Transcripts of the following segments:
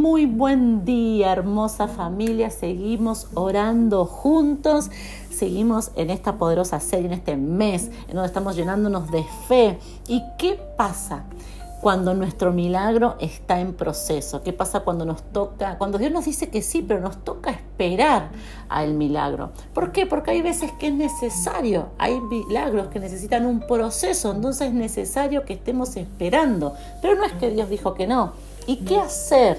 Muy buen día, hermosa familia. Seguimos orando juntos. Seguimos en esta poderosa serie, en este mes, en donde estamos llenándonos de fe. ¿Y qué pasa? cuando nuestro milagro está en proceso? ¿Qué pasa cuando nos toca, cuando Dios nos dice que sí, pero nos toca esperar al milagro? ¿Por qué? Porque hay veces que es necesario, hay milagros que necesitan un proceso, entonces es necesario que estemos esperando, pero no es que Dios dijo que no. ¿Y qué hacer?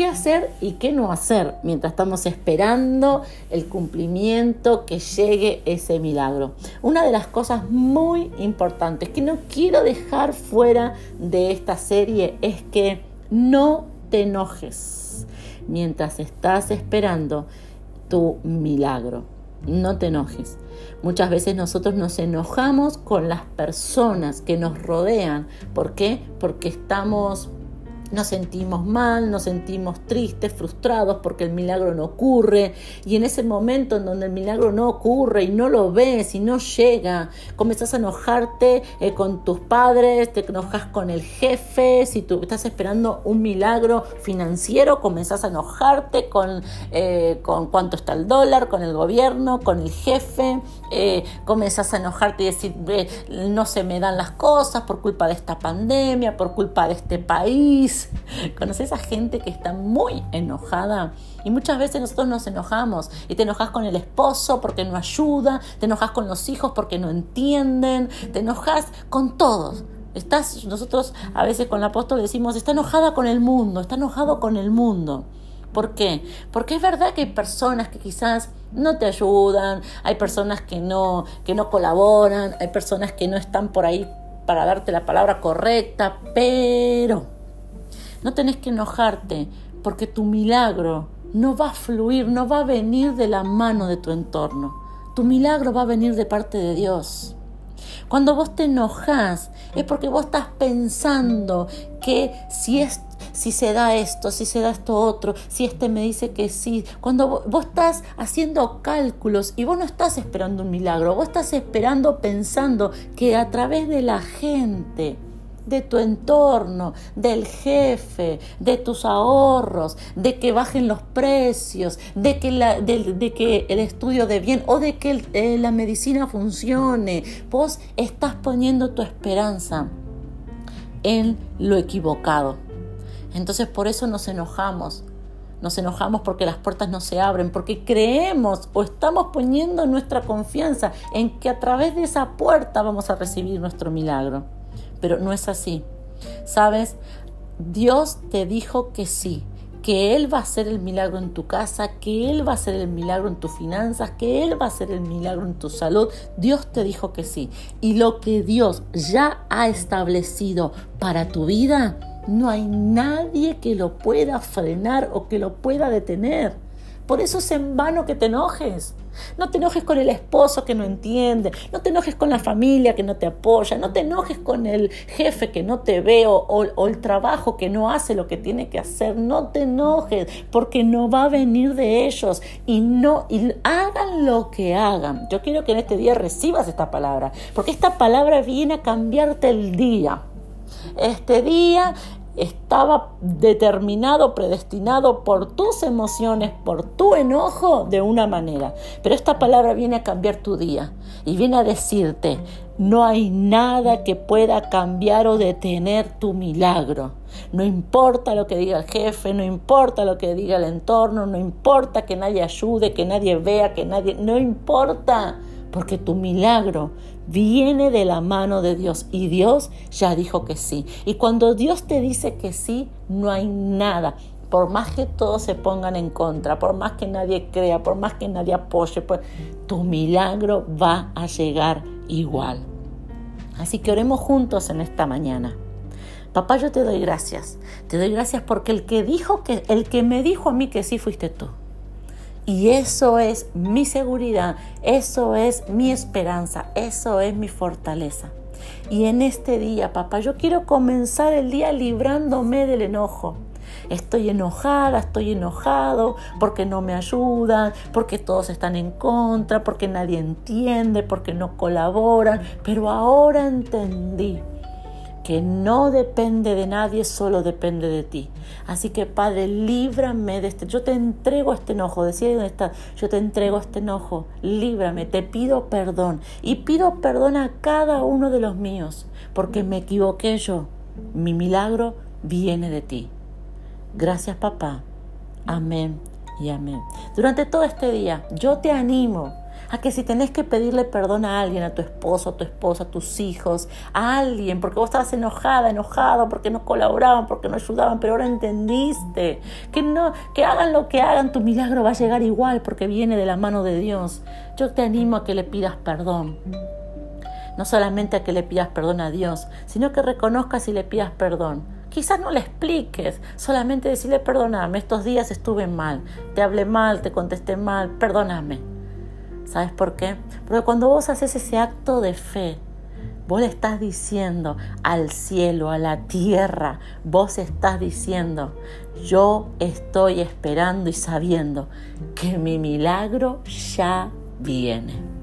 Qué hacer y qué no hacer mientras estamos esperando el cumplimiento que llegue ese milagro. Una de las cosas muy importantes que no quiero dejar fuera de esta serie es que no te enojes mientras estás esperando tu milagro. No te enojes. Muchas veces nosotros nos enojamos con las personas que nos rodean. ¿Por qué? Porque estamos nos sentimos mal, nos sentimos tristes, frustrados porque el milagro no ocurre. Y en ese momento en donde el milagro no ocurre y no lo ves y no llega, comenzás a enojarte eh, con tus padres, te enojas con el jefe, si tú estás esperando un milagro financiero, comenzás a enojarte con, eh, con cuánto está el dólar, con el gobierno, con el jefe, eh, comenzás a enojarte y decir, no se me dan las cosas por culpa de esta pandemia, por culpa de este país ¿Conoces a gente que está muy enojada? Y muchas veces nosotros nos enojamos y te enojas con el esposo porque no ayuda, te enojas con los hijos porque no entienden, te enojas con todos. Estás, nosotros a veces con el apóstol decimos, está enojada con el mundo, está enojado con el mundo. ¿Por qué? Porque es verdad que hay personas que quizás no te ayudan, hay personas que no, que no colaboran, hay personas que no están por ahí para darte la palabra correcta, pero no tenés que enojarte porque tu milagro no va a fluir, no va a venir de la mano de tu entorno. Tu milagro va a venir de parte de Dios. Cuando vos te enojas es porque vos estás pensando que si es si se da esto, si se da esto otro, si este me dice que sí. Cuando vos estás haciendo cálculos y vos no estás esperando un milagro, vos estás esperando pensando que a través de la gente de tu entorno, del jefe, de tus ahorros, de que bajen los precios, de que, la, de, que el estudio de bien o de que eh, la medicina funcione. Vos estás poniendo tu esperanza en lo equivocado. Entonces por eso nos enojamos. Nos enojamos porque las puertas no se abren, porque creemos o estamos poniendo nuestra confianza en que a través de esa puerta vamos a recibir nuestro milagro pero no es así. ¿Sabes? Dios te dijo que sí, que Él va a hacer el milagro en tu casa, que Él va a hacer el milagro en tus finanzas, que Él va a hacer el milagro en tu salud. Dios te dijo que sí. Y lo que Dios ya ha establecido para tu vida, no hay nadie que lo pueda frenar o que lo pueda detener. Por eso es en vano que te enojes. No te enojes con el esposo que no entiende, no te enojes con la familia que no te apoya, no te enojes con el jefe que no te ve o, el trabajo que no hace lo que tiene que hacer. No te enojes porque no va a venir de ellos y no y hagan lo que hagan. Yo quiero que en este día recibas esta palabra, porque esta palabra viene a cambiarte el día. Este día estaba determinado, predestinado por tus emociones, por tu enojo de una manera. Pero esta palabra viene a cambiar tu día y viene a decirte, no hay nada que pueda cambiar o detener tu milagro. No importa lo que diga el jefe, no importa lo que diga el entorno, no importa que nadie ayude, que nadie vea, que nadie... No importa porque tu milagro viene de la mano de Dios y Dios ya dijo que sí. Y cuando Dios te dice que sí, no hay nada. Por más que todos se pongan en contra, por más que nadie crea, por más que nadie apoye, pues tu milagro va a llegar igual. Así que oremos juntos en esta mañana. Papá, yo te doy gracias. Te doy gracias porque el que dijo que el que me dijo a mí que sí fuiste tú. Y eso es mi seguridad, eso es mi esperanza, eso es mi fortaleza. Y en este día, papá, yo quiero comenzar el día librándome del enojo. Estoy enojada, estoy enojado porque no me ayudan, porque todos están en contra, porque nadie entiende, porque no colaboran. Pero ahora entendí que no depende de nadie, solo depende de ti. Así que Padre, líbrame de este, yo te entrego este enojo, decía dónde está, yo te entrego este enojo, líbrame, te pido perdón y pido perdón a cada uno de los míos, porque me equivoqué yo, mi milagro viene de ti. Gracias papá, amén y amén. Durante todo este día, yo te animo a que si tenés que pedirle perdón a alguien, a tu esposo, a tu esposa, a tus hijos, a alguien, porque vos estabas enojada, enojado, porque no colaboraban, porque no ayudaban, pero ahora entendiste que no, que hagan lo que hagan, tu milagro va a llegar igual porque viene de la mano de Dios. Yo te animo a que le pidas perdón. No solamente a que le pidas perdón a Dios, sino que reconozcas y le pidas perdón. Quizás no le expliques, solamente decirle perdóname, estos días estuve mal, te hablé mal, te contesté mal, perdóname. ¿Sabes por qué? Porque cuando vos haces ese acto de fe, vos le estás diciendo al cielo, a la tierra, vos estás diciendo, yo estoy esperando y sabiendo que mi milagro ya viene.